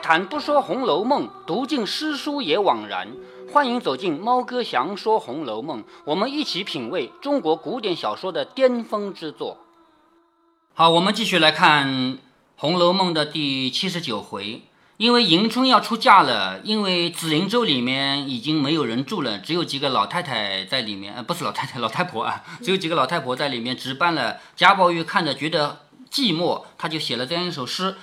谈不说《红楼梦》，读尽诗书也枉然。欢迎走进猫哥祥说《红楼梦》，我们一起品味中国古典小说的巅峰之作。好，我们继续来看《红楼梦》的第七十九回。因为迎春要出嫁了，因为紫菱洲里面已经没有人住了，只有几个老太太在里面，呃，不是老太太，老太婆啊，只有几个老太婆在里面值班了。贾宝玉看着觉得寂寞，他就写了这样一首诗。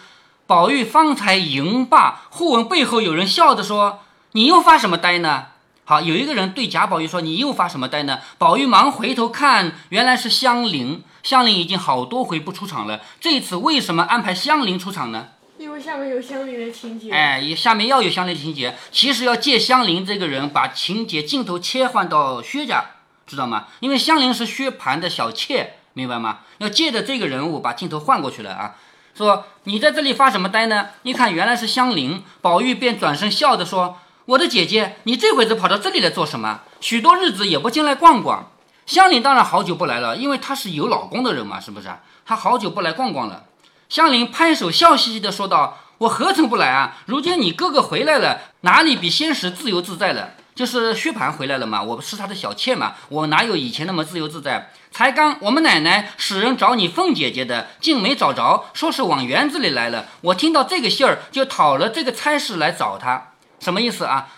宝玉方才迎罢，忽闻背后有人笑着说：“你又发什么呆呢？”好，有一个人对贾宝玉说：“你又发什么呆呢？”宝玉忙回头看，原来是香菱。香菱已经好多回不出场了，这次为什么安排香菱出场呢？因为下面有香菱的情节。哎，也下面要有香菱的情节，其实要借香菱这个人把情节镜头切换到薛家，知道吗？因为香菱是薛蟠的小妾，明白吗？要借着这个人物把镜头换过去了啊。说你在这里发什么呆呢？一看原来是香菱，宝玉便转身笑着说：“我的姐姐，你这会子跑到这里来做什么？许多日子也不进来逛逛。”香菱当然好久不来了，因为她是有老公的人嘛，是不是？她好久不来逛逛了。香菱拍手笑嘻嘻地说道：“我何曾不来啊？如今你哥哥回来了，哪里比先时自由自在了？就是薛蟠回来了嘛，我不是他的小妾嘛，我哪有以前那么自由自在？才刚我们奶奶使人找你凤姐姐的，竟没找着，说是往园子里来了。我听到这个信儿，就讨了这个差事来找他，什么意思啊？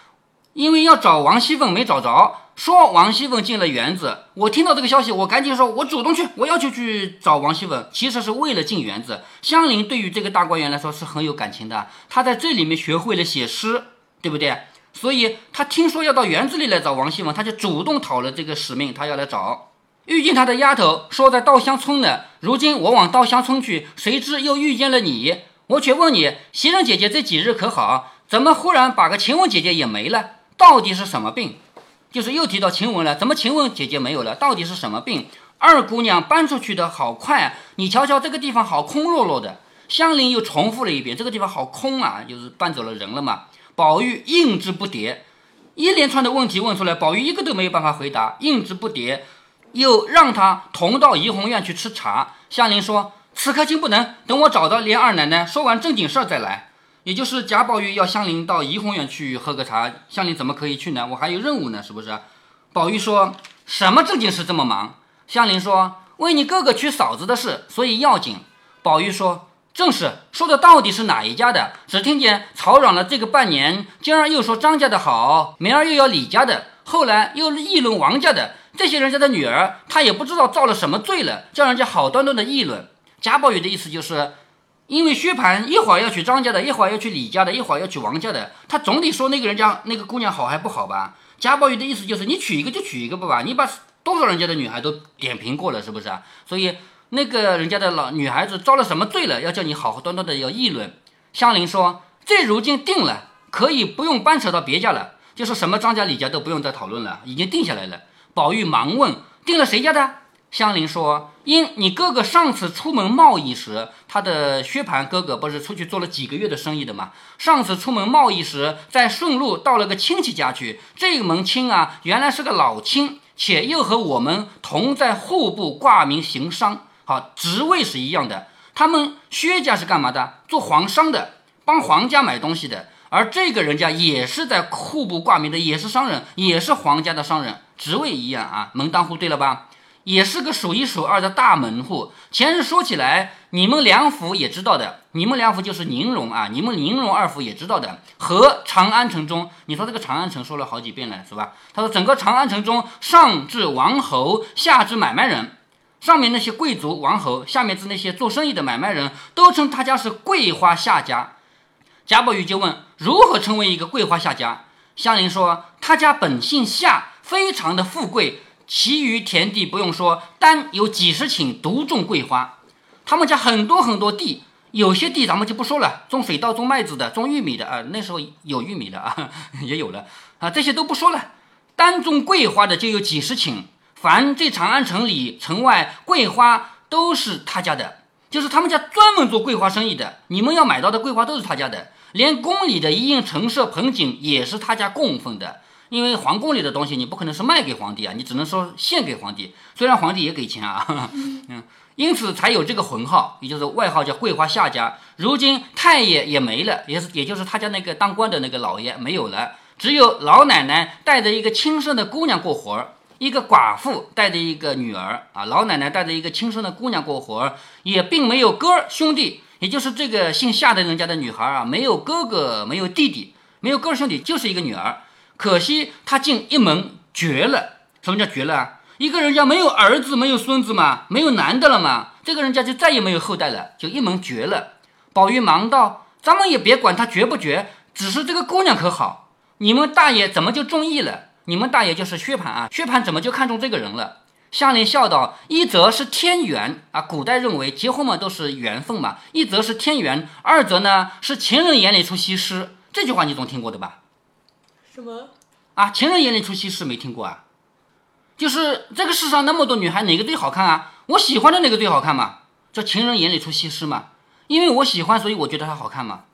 因为要找王熙凤没找着。”说王熙凤进了园子，我听到这个消息，我赶紧说，我主动去，我要求去找王熙凤，其实是为了进园子。香菱对于这个大观园来说是很有感情的，她在这里面学会了写诗，对不对？所以他听说要到园子里来找王熙凤，他就主动讨了这个使命，他要来找。遇见他的丫头说在稻香村呢，如今我往稻香村去，谁知又遇见了你。我却问你，袭人姐姐这几日可好？怎么忽然把个晴雯姐姐也没了？到底是什么病？就是又提到晴雯了，怎么晴雯姐姐没有了？到底是什么病？二姑娘搬出去的好快啊！你瞧瞧这个地方好空落落的。香菱又重复了一遍，这个地方好空啊，就是搬走了人了嘛。宝玉应之不迭，一连串的问题问出来，宝玉一个都没有办法回答，应之不迭，又让他同到怡红院去吃茶。香菱说：“此刻竟不能，等我找到连二奶奶，说完正经事儿再来。”也就是贾宝玉要香菱到怡红院去喝个茶，香菱怎么可以去呢？我还有任务呢，是不是？宝玉说什么正经事这么忙？香菱说为你哥哥娶嫂子的事，所以要紧。宝玉说正是，说的到底是哪一家的？只听见吵嚷了这个半年，今儿又说张家的好，明儿又要李家的，后来又议论王家的，这些人家的女儿，他也不知道造了什么罪了，叫人家好端端的议论。贾宝玉的意思就是。因为薛蟠一会儿要娶张家的，一会儿要娶李家的，一会儿要娶王家的，他总得说那个人家那个姑娘好还不好吧？贾宝玉的意思就是你娶一个就娶一个不吧？你把多少人家的女孩都点评过了，是不是啊？所以那个人家的老女孩子遭了什么罪了，要叫你好好端端的要议论。香菱说：“这如今定了，可以不用搬扯到别家了，就是什么张家李家都不用再讨论了，已经定下来了。”宝玉忙问：“定了谁家的？”香菱说：“因你哥哥上次出门贸易时，他的薛蟠哥哥不是出去做了几个月的生意的吗？上次出门贸易时，在顺路到了个亲戚家去。这门亲啊，原来是个老亲，且又和我们同在户部挂名行商，好职位是一样的。他们薛家是干嘛的？做皇商的，帮皇家买东西的。而这个人家也是在户部挂名的，也是商人，也是皇家的商人，职位一样啊，门当户对了吧？”也是个数一数二的大门户。前日说起来，你们两府也知道的，你们两府就是宁荣啊，你们宁荣二府也知道的。和长安城中，你说这个长安城说了好几遍了，是吧？他说整个长安城中，上至王侯，下至买卖人，上面那些贵族王侯，下面是那些做生意的买卖人，都称他家是桂花下家。贾宝玉就问：如何成为一个桂花下家？香菱说：他家本姓夏，非常的富贵。其余田地不用说，单有几十顷独种桂花。他们家很多很多地，有些地咱们就不说了，种水稻、种麦子的、种玉米的啊。那时候有玉米的啊，也有了啊，这些都不说了。单种桂花的就有几十顷。凡这长安城里、城外桂花都是他家的，就是他们家专门做桂花生意的。你们要买到的桂花都是他家的，连宫里的一应陈设盆景也是他家供奉的。因为皇宫里的东西，你不可能是卖给皇帝啊，你只能说献给皇帝。虽然皇帝也给钱啊，嗯，因此才有这个浑号，也就是外号叫桂花下家。如今太爷也没了，也是也就是他家那个当官的那个老爷没有了，只有老奶奶带着一个亲生的姑娘过活儿，一个寡妇带着一个女儿啊，老奶奶带着一个亲生的姑娘过活，也并没有哥兄弟，也就是这个姓夏的人家的女孩啊，没有哥哥，没有弟弟，没有哥兄弟，就是一个女儿。可惜她竟一门绝了。什么叫绝了啊？一个人家没有儿子，没有孙子嘛，没有男的了嘛，这个人家就再也没有后代了，就一门绝了。宝玉忙道：“咱们也别管他绝不绝，只是这个姑娘可好？你们大爷怎么就中意了？你们大爷就是薛蟠啊，薛蟠怎么就看中这个人了？”香莲笑道：“一则是天缘啊，古代认为结婚嘛都是缘分嘛，一则是天缘，二则呢是情人眼里出西施。这句话你总听过的吧？什么？啊，情人眼里出西施没听过啊？”就是这个世上那么多女孩，哪个最好看啊？我喜欢的那个最好看嘛，叫情人眼里出西施嘛。因为我喜欢，所以我觉得她好看嘛。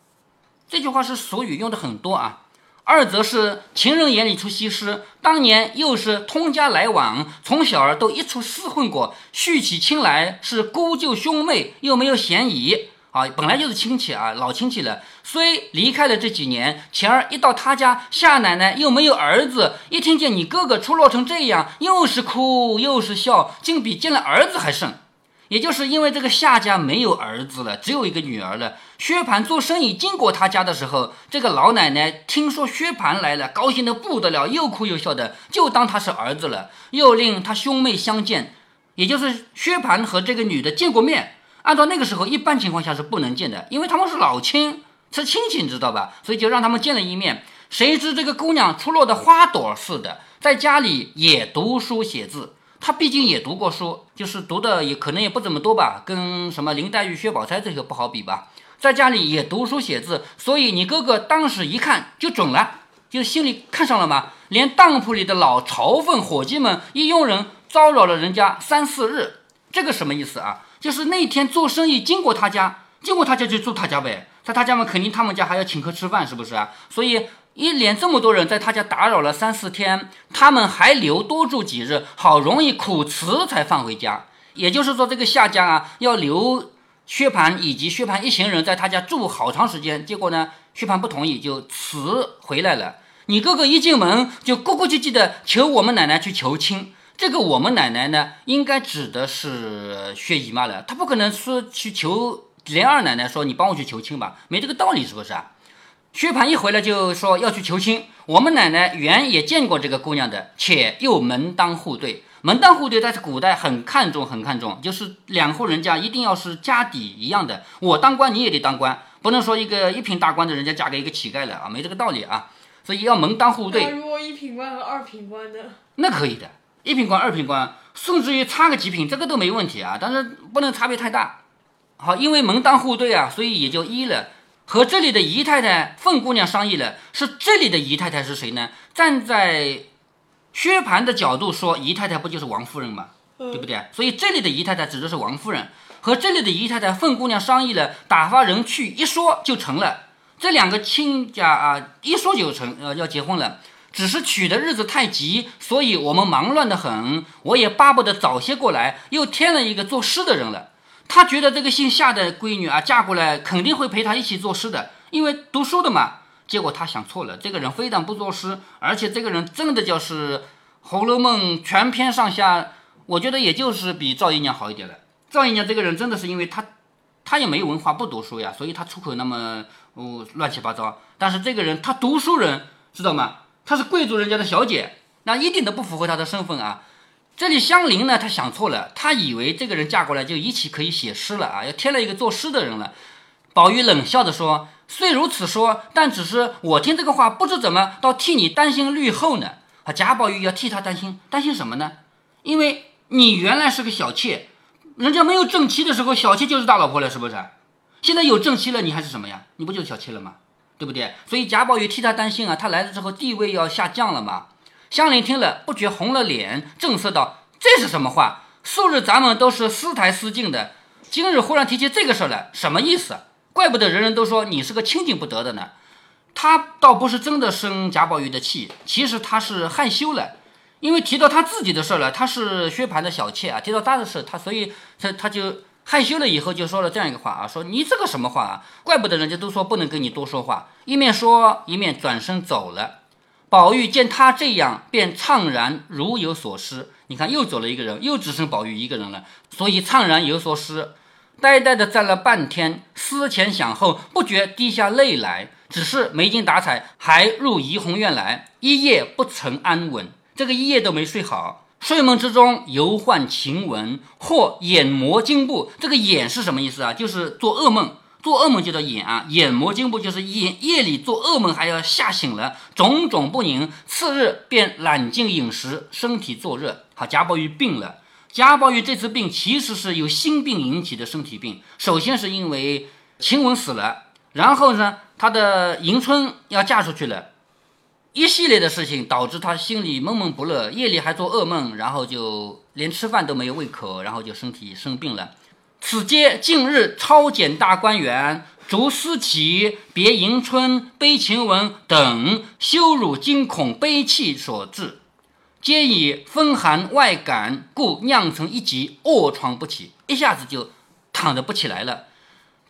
这句话是俗语，用的很多啊。二则是情人眼里出西施，当年又是通家来往，从小儿都一处厮混过，续起亲来是姑舅兄妹，又没有嫌疑。啊，本来就是亲戚啊，老亲戚了。虽离开了这几年，前儿一到他家，夏奶奶又没有儿子，一听见你哥哥出落成这样，又是哭又是笑，竟比见了儿子还甚。也就是因为这个夏家没有儿子了，只有一个女儿了。薛蟠做生意经过他家的时候，这个老奶奶听说薛蟠来了，高兴的不得了，又哭又笑的，就当他是儿子了，又令他兄妹相见，也就是薛蟠和这个女的见过面。按照那个时候，一般情况下是不能见的，因为他们是老亲，是亲戚，你知道吧？所以就让他们见了一面。谁知这个姑娘出落的花朵似的，在家里也读书写字。他毕竟也读过书，就是读的也可能也不怎么多吧，跟什么林黛玉、薛宝钗这些不好比吧。在家里也读书写字，所以你哥哥当时一看就准了，就心里看上了嘛。连当铺里的老朝奉伙计们一佣人骚扰了人家三四日，这个什么意思啊？就是那天做生意经过他家，经过他家就住他家呗，在他家嘛，肯定他们家还要请客吃饭，是不是啊？所以一连这么多人在他家打扰了三四天，他们还留多住几日，好容易苦辞才放回家。也就是说，这个夏家啊，要留薛蟠以及薛蟠一行人在他家住好长时间。结果呢，薛蟠不同意，就辞回来了。你哥哥一进门就咕咕唧唧的求我们奶奶去求亲。这个我们奶奶呢，应该指的是薛姨妈了。她不可能说去求连二奶奶说你帮我去求亲吧，没这个道理，是不是啊？薛蟠一回来就说要去求亲。我们奶奶原也见过这个姑娘的，且又门当户对。门当户对在古代很看重，很看重，就是两户人家一定要是家底一样的。我当官，你也得当官，不能说一个一品大官的人家嫁给一个乞丐了啊，没这个道理啊。所以要门当户对。如果一品官和二品官的，那可以的。一品官、二品官，甚至于差个几品，这个都没问题啊。但是不能差别太大。好，因为门当户对啊，所以也就依了。和这里的姨太太凤姑娘商议了，是这里的姨太太是谁呢？站在薛蟠的角度说，姨太太不就是王夫人吗？对不对？所以这里的姨太太指的是王夫人。和这里的姨太太凤姑娘商议了，打发人去一说就成了。这两个亲家啊，一说就成，呃，要结婚了。只是娶的日子太急，所以我们忙乱的很。我也巴不得早些过来，又添了一个作诗的人了。他觉得这个姓夏的闺女啊，嫁过来肯定会陪他一起作诗的，因为读书的嘛。结果他想错了，这个人非但不作诗，而且这个人真的就是《红楼梦》全篇上下，我觉得也就是比赵姨娘好一点了。赵姨娘这个人真的是因为她，她也没有文化，不读书呀，所以她出口那么哦乱七八糟。但是这个人他读书人，知道吗？她是贵族人家的小姐，那一点都不符合她的身份啊！这里香菱呢，她想错了，她以为这个人嫁过来就一起可以写诗了啊，要添了一个作诗的人了。宝玉冷笑着说：“虽如此说，但只是我听这个话，不知怎么倒替你担心绿后呢。”啊，贾宝玉要替他担心，担心什么呢？因为你原来是个小妾，人家没有正妻的时候，小妾就是大老婆了，是不是？现在有正妻了，你还是什么呀？你不就是小妾了吗？对不对？所以贾宝玉替他担心啊，他来了之后地位要下降了嘛。香菱听了不觉红了脸，正色道：“这是什么话？素日咱们都是私台私进的，今日忽然提起这个事来，什么意思？怪不得人人都说你是个清净不得的呢。”他倒不是真的生贾宝玉的气，其实他是害羞了。因为提到他自己的事儿了，他是薛蟠的小妾啊，提到他的事，他所以他他就害羞了，以后就说了这样一个话啊，说你这个什么话啊？怪不得人家都说不能跟你多说话，一面说一面转身走了。宝玉见他这样，便怅然如有所失。你看，又走了一个人，又只剩宝玉一个人了，所以怅然有所失，呆呆的站了半天，思前想后，不觉滴下泪来。只是没精打采，还入怡红院来，一夜不曾安稳。这个一夜都没睡好，睡梦之中犹唤晴雯，或眼魔惊怖。这个眼是什么意思啊？就是做噩梦。做噩梦就叫眼啊，眼魔惊怖就是夜夜里做噩梦还要吓醒了，种种不宁。次日便懒进饮食，身体作热。好，贾宝玉病了。贾宝玉这次病其实是由心病引起的身体病。首先是因为晴雯死了，然后呢，他的迎春要嫁出去了，一系列的事情导致他心里闷闷不乐，夜里还做噩梦，然后就连吃饭都没有胃口，然后就身体生病了。此皆近日抄检大观园，逐思齐、别迎春、悲晴雯等羞辱惊恐悲泣所致，皆以风寒外感，故酿成一疾，卧床不起，一下子就躺着不起来了。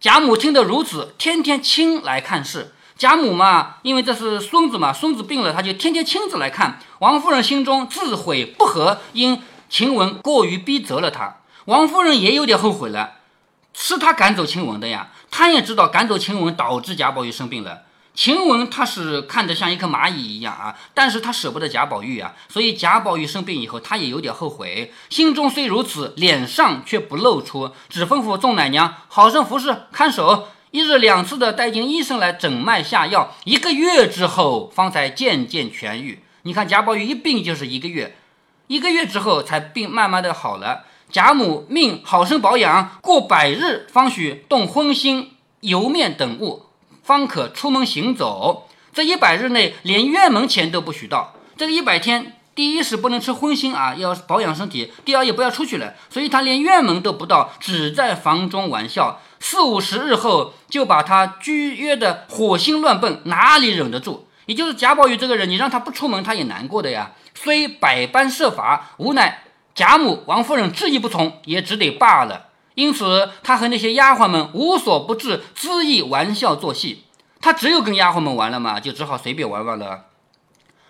贾母听得如此，天天亲来看事。贾母嘛，因为这是孙子嘛，孙子病了，他就天天亲自来看。王夫人心中自悔不和，因晴雯过于逼责了他。王夫人也有点后悔了，是她赶走晴雯的呀。她也知道赶走晴雯导致贾宝玉生病了。晴雯她是看得像一颗蚂蚁一样啊，但是她舍不得贾宝玉啊，所以贾宝玉生病以后，她也有点后悔。心中虽如此，脸上却不露出，只吩咐众奶娘好生服侍看守，一日两次的带进医生来诊脉下药，一个月之后方才渐渐痊愈。你看贾宝玉一病就是一个月，一个月之后才病慢慢的好了。贾母命好生保养，过百日方许动荤腥、油面等物，方可出门行走。这一百日内，连院门前都不许到。这个一百天，第一是不能吃荤腥啊，要保养身体；第二也不要出去了。所以他连院门都不到，只在房中玩笑。四五十日后，就把他拘约的火星乱蹦，哪里忍得住？也就是贾宝玉这个人，你让他不出门，他也难过的呀。虽百般设法，无奈。贾母、王夫人执意不从，也只得罢了。因此，他和那些丫鬟们无所不至，恣意玩笑作戏。他只有跟丫鬟们玩了嘛，就只好随便玩玩了。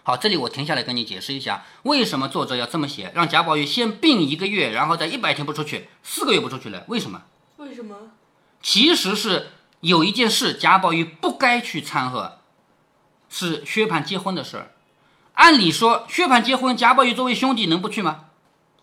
好，这里我停下来跟你解释一下，为什么作者要这么写，让贾宝玉先病一个月，然后再一百天不出去，四个月不出去了？为什么？为什么？其实是有一件事，贾宝玉不该去掺和，是薛蟠结婚的事儿。按理说，薛蟠结婚，贾宝玉作为兄弟能不去吗？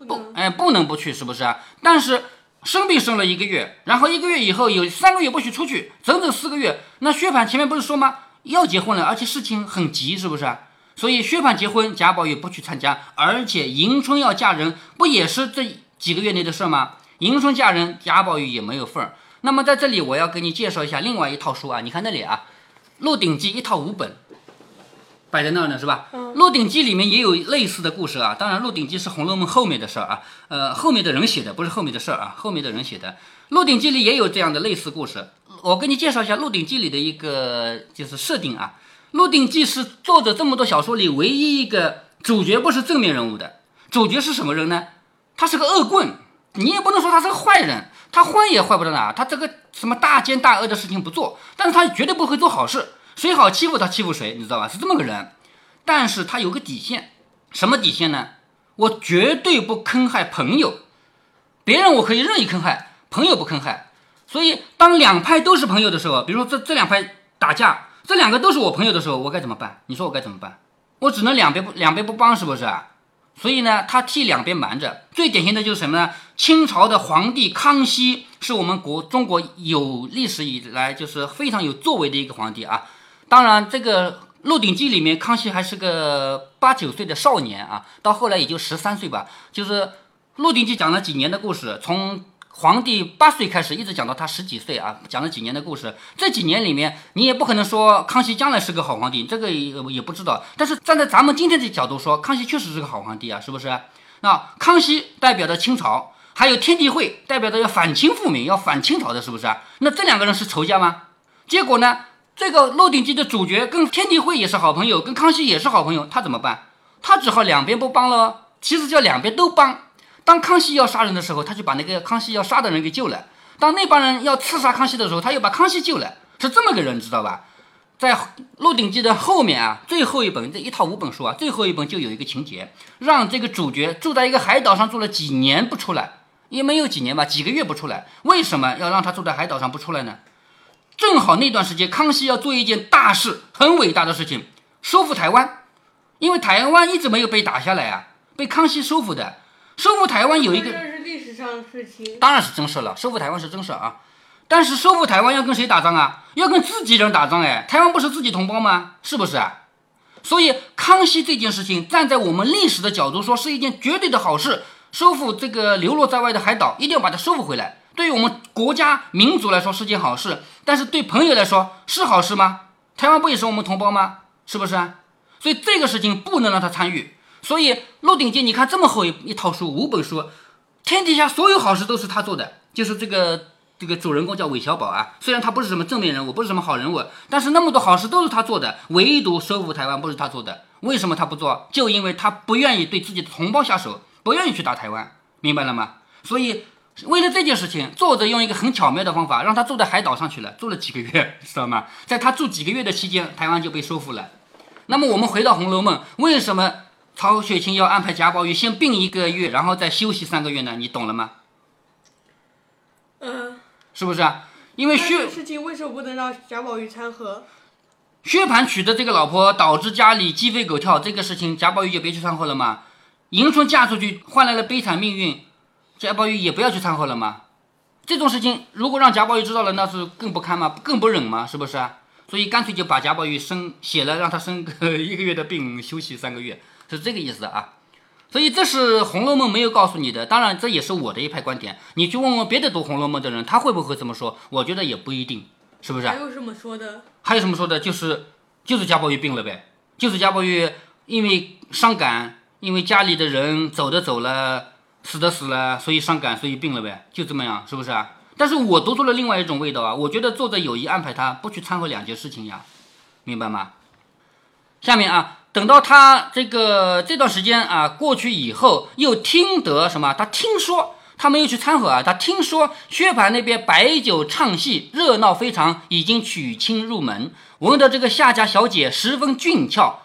不，哎，不能不去，是不是啊？但是生病生了一个月，然后一个月以后有三个月不许出去，整整四个月。那薛蟠前面不是说吗？要结婚了，而且事情很急，是不是？所以薛蟠结婚，贾宝玉不去参加，而且迎春要嫁人，不也是这几个月内的事吗？迎春嫁人，贾宝玉也没有份儿。那么在这里，我要给你介绍一下另外一套书啊，你看那里啊，《鹿鼎记》一套五本。摆在那儿呢，是吧？《鹿鼎记》里面也有类似的故事啊。当然，《鹿鼎记》是《红楼梦》后面的事儿啊，呃，后面的人写的，不是后面的事儿啊，后面的人写的。《鹿鼎记》里也有这样的类似故事。我给你介绍一下《鹿鼎记》里的一个就是设定啊，《鹿鼎记》是作者这么多小说里唯一一个主角不是正面人物的。主角是什么人呢？他是个恶棍，你也不能说他是个坏人，他坏也坏不到哪，他这个什么大奸大恶的事情不做，但是他绝对不会做好事。谁好欺负他欺负谁，你知道吧？是这么个人，但是他有个底线，什么底线呢？我绝对不坑害朋友，别人我可以任意坑害，朋友不坑害。所以当两派都是朋友的时候，比如说这这两派打架，这两个都是我朋友的时候，我该怎么办？你说我该怎么办？我只能两边不两边不帮，是不是啊？所以呢，他替两边瞒着。最典型的就是什么呢？清朝的皇帝康熙是我们国中国有历史以来就是非常有作为的一个皇帝啊。当然，这个《鹿鼎记》里面，康熙还是个八九岁的少年啊，到后来也就十三岁吧。就是《鹿鼎记》讲了几年的故事，从皇帝八岁开始，一直讲到他十几岁啊，讲了几年的故事。这几年里面，你也不可能说康熙将来是个好皇帝，这个也也不知道。但是站在咱们今天的角度说，康熙确实是个好皇帝啊，是不是？那康熙代表着清朝，还有天地会代表着要反清复明，要反清朝的，是不是？那这两个人是仇家吗？结果呢？这个《鹿鼎记》的主角跟天地会也是好朋友，跟康熙也是好朋友，他怎么办？他只好两边不帮了，其实叫两边都帮。当康熙要杀人的时候，他就把那个康熙要杀的人给救了；当那帮人要刺杀康熙的时候，他又把康熙救了，是这么个人，你知道吧？在《鹿鼎记》的后面啊，最后一本这一套五本书啊，最后一本就有一个情节，让这个主角住在一个海岛上住了几年不出来，也没有几年吧，几个月不出来。为什么要让他住在海岛上不出来呢？正好那段时间，康熙要做一件大事，很伟大的事情，收复台湾。因为台湾一直没有被打下来啊，被康熙收复的。收复台湾有一个，这是历史上的事情。当然是真事了，收复台湾是真事啊。但是收复台湾要跟谁打仗啊？要跟自己人打仗哎！台湾不是自己同胞吗？是不是啊？所以康熙这件事情，站在我们历史的角度说，是一件绝对的好事。收复这个流落在外的海岛，一定要把它收复回来。对于我们国家民族来说是件好事，但是对朋友来说是好事吗？台湾不也是我们同胞吗？是不是啊？所以这个事情不能让他参与。所以《鹿鼎记》，你看这么厚一一套书，五本书，天底下所有好事都是他做的，就是这个。这个主人公叫韦小宝啊，虽然他不是什么正面人物，不是什么好人物，但是那么多好事都是他做的，唯独收复台湾不是他做的。为什么他不做？就因为他不愿意对自己的同胞下手，不愿意去打台湾，明白了吗？所以为了这件事情，作者用一个很巧妙的方法，让他住在海岛上去了，住了几个月，知道吗？在他住几个月的期间，台湾就被收复了。那么我们回到《红楼梦》，为什么曹雪芹要安排贾宝玉先病一个月，然后再休息三个月呢？你懂了吗？嗯。是不是啊？因为薛事情为什么不能让贾宝玉掺和？薛蟠娶的这个老婆导致家里鸡飞狗跳，这个事情贾宝玉就别去掺和了嘛？迎春嫁出去换来了悲惨命运，贾宝玉也不要去掺和了吗？这种事情如果让贾宝玉知道了，那是更不堪吗？更不忍吗？是不是啊？所以干脆就把贾宝玉生写了，让他生个一个月的病，休息三个月，是这个意思啊。所以这是《红楼梦》没有告诉你的，当然这也是我的一派观点。你去问问别的读《红楼梦》的人，他会不会这么说？我觉得也不一定，是不是？还有什么说的？还有什么说的？就是就是贾宝玉病了呗，就是贾宝玉因为伤感，因为家里的人走的走了，死的死了，所以伤感，所以病了呗，就这么样，是不是啊？但是我读出了另外一种味道啊，我觉得作者有意安排他不去掺和两件事情呀，明白吗？下面啊。等到他这个这段时间啊过去以后，又听得什么？他听说他没有去掺和啊，他听说薛蟠那边摆酒唱戏，热闹非常，已经娶亲入门。闻得这个夏家小姐十分俊俏，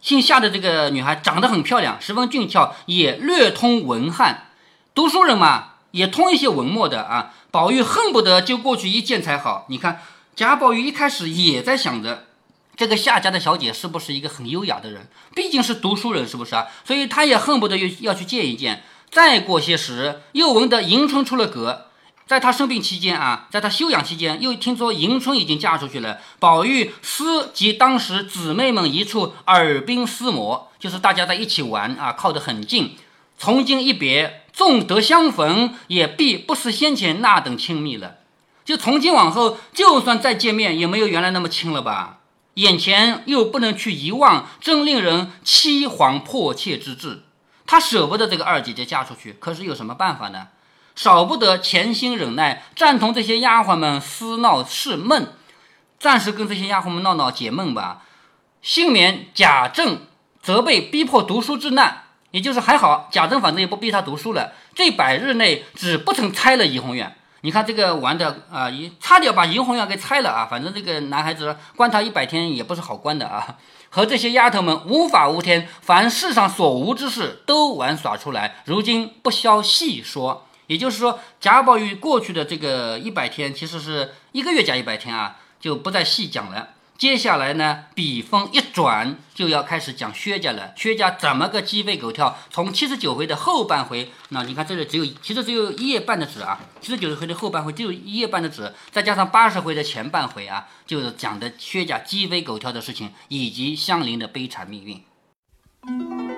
姓夏的这个女孩长得很漂亮，十分俊俏，也略通文翰，读书人嘛，也通一些文墨的啊。宝玉恨不得就过去一见才好。你看贾宝玉一开始也在想着。这个夏家的小姐是不是一个很优雅的人？毕竟是读书人，是不是啊？所以他也恨不得要要去见一见。再过些时，又闻得迎春出了阁，在他生病期间啊，在他休养期间，又听说迎春已经嫁出去了。宝玉思及当时姊妹们一处耳鬓厮磨，就是大家在一起玩啊，靠得很近。从今一别，纵得相逢，也必不似先前那等亲密了。就从今往后，就算再见面，也没有原来那么亲了吧？眼前又不能去遗忘，真令人凄惶迫切之至。他舍不得这个二姐姐嫁出去，可是有什么办法呢？少不得潜心忍耐，暂同这些丫鬟们私闹事闷，暂时跟这些丫鬟们闹闹解闷吧，幸免贾政责备逼迫读书之难。也就是还好，贾政反正也不逼他读书了。这百日内只不曾拆了怡红院。你看这个玩的啊，一差点把怡红院给拆了啊！反正这个男孩子关他一百天也不是好关的啊。和这些丫头们无法无天，凡世上所无之事都玩耍出来。如今不消细说，也就是说贾宝玉过去的这个一百天，其实是一个月加一百天啊，就不再细讲了。接下来呢，笔锋一转，就要开始讲薛家了。薛家怎么个鸡飞狗跳？从七十九回的后半回，那你看这里只有，其实只有一页半的纸啊。七十九回的后半回只有一页半的纸，再加上八十回的前半回啊，就是讲的薛家鸡飞狗跳的事情，以及香菱的悲惨命运。《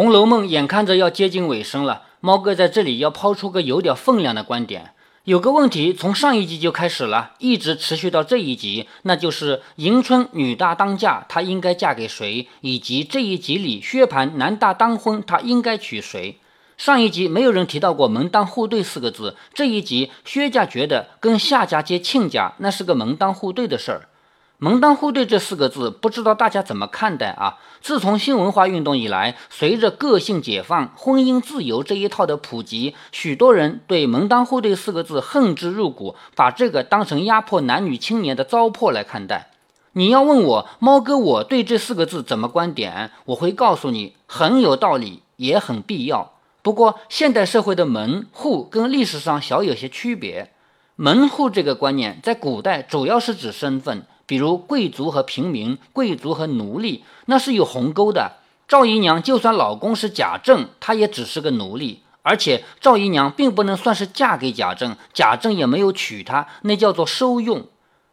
红楼梦》眼看着要接近尾声了，猫哥在这里要抛出个有点分量的观点。有个问题从上一集就开始了，一直持续到这一集，那就是迎春女大当嫁，她应该嫁给谁？以及这一集里薛蟠男大当婚，他应该娶谁？上一集没有人提到过门当户对四个字，这一集薛家觉得跟夏家接亲家那是个门当户对的事儿。门当户对这四个字，不知道大家怎么看待啊？自从新文化运动以来，随着个性解放、婚姻自由这一套的普及，许多人对门当户对四个字恨之入骨，把这个当成压迫男女青年的糟粕来看待。你要问我猫哥我对这四个字怎么观点，我会告诉你很有道理，也很必要。不过现代社会的门户跟历史上小有些区别。门户这个观念在古代主要是指身份。比如贵族和平民，贵族和奴隶，那是有鸿沟的。赵姨娘就算老公是贾政，她也只是个奴隶，而且赵姨娘并不能算是嫁给贾政，贾政也没有娶她，那叫做收用。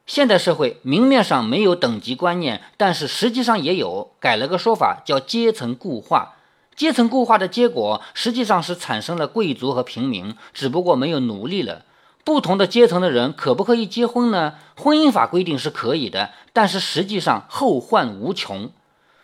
现代社会明面上没有等级观念，但是实际上也有，改了个说法叫阶层固化。阶层固化的结果，实际上是产生了贵族和平民，只不过没有奴隶了。不同的阶层的人可不可以结婚呢？婚姻法规定是可以的，但是实际上后患无穷。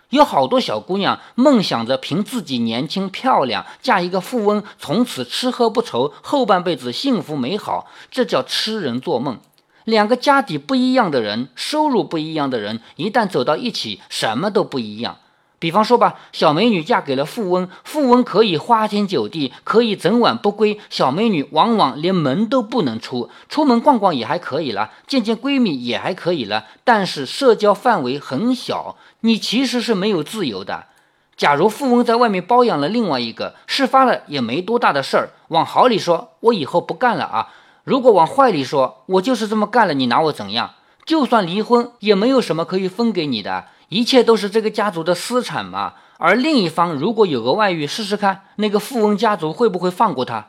有好多小姑娘梦想着凭自己年轻漂亮嫁一个富翁，从此吃喝不愁，后半辈子幸福美好，这叫痴人做梦。两个家底不一样的人，收入不一样的人，一旦走到一起，什么都不一样。比方说吧，小美女嫁给了富翁，富翁可以花天酒地，可以整晚不归，小美女往往连门都不能出，出门逛逛也还可以了，见见闺蜜也还可以了，但是社交范围很小，你其实是没有自由的。假如富翁在外面包养了另外一个，事发了也没多大的事儿。往好里说，我以后不干了啊；如果往坏里说，我就是这么干了，你拿我怎样？就算离婚，也没有什么可以分给你的。一切都是这个家族的私产嘛，而另一方如果有个外遇，试试看那个富翁家族会不会放过他？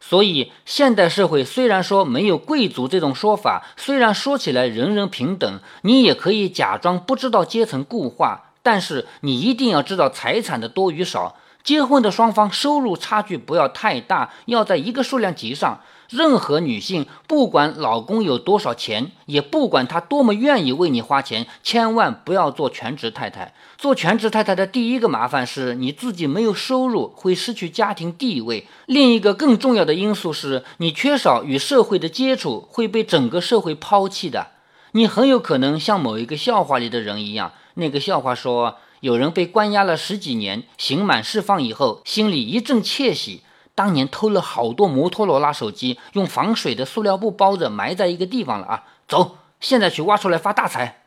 所以现代社会虽然说没有贵族这种说法，虽然说起来人人平等，你也可以假装不知道阶层固化，但是你一定要知道财产的多与少。结婚的双方收入差距不要太大，要在一个数量级上。任何女性，不管老公有多少钱，也不管他多么愿意为你花钱，千万不要做全职太太。做全职太太的第一个麻烦是你自己没有收入，会失去家庭地位；另一个更重要的因素是你缺少与社会的接触，会被整个社会抛弃的。你很有可能像某一个笑话里的人一样，那个笑话说，有人被关押了十几年，刑满释放以后，心里一阵窃喜。当年偷了好多摩托罗拉手机，用防水的塑料布包着，埋在一个地方了啊！走，现在去挖出来发大财。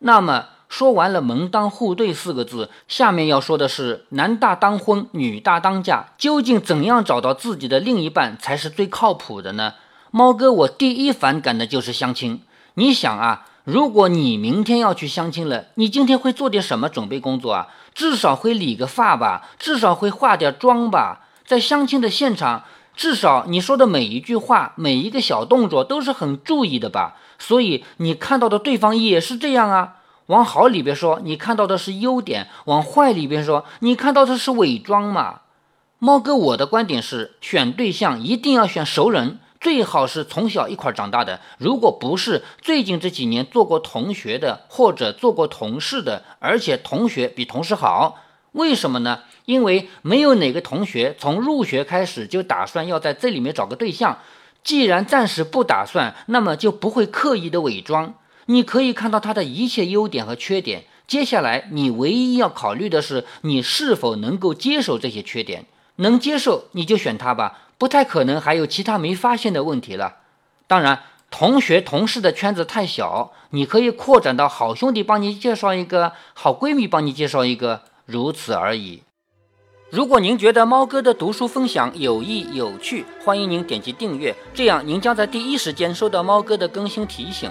那么说完了“门当户对”四个字，下面要说的是“男大当婚，女大当嫁”。究竟怎样找到自己的另一半才是最靠谱的呢？猫哥，我第一反感的就是相亲。你想啊，如果你明天要去相亲了，你今天会做点什么准备工作啊？至少会理个发吧，至少会化点妆吧。在相亲的现场，至少你说的每一句话、每一个小动作都是很注意的吧？所以你看到的对方也是这样啊。往好里边说，你看到的是优点；往坏里边说，你看到的是伪装嘛。猫哥，我的观点是，选对象一定要选熟人，最好是从小一块长大的。如果不是最近这几年做过同学的，或者做过同事的，而且同学比同事好，为什么呢？因为没有哪个同学从入学开始就打算要在这里面找个对象，既然暂时不打算，那么就不会刻意的伪装。你可以看到他的一切优点和缺点。接下来你唯一要考虑的是，你是否能够接受这些缺点。能接受你就选他吧，不太可能还有其他没发现的问题了。当然，同学同事的圈子太小，你可以扩展到好兄弟帮你介绍一个，好闺蜜帮你介绍一个，如此而已。如果您觉得猫哥的读书分享有益有趣，欢迎您点击订阅，这样您将在第一时间收到猫哥的更新提醒。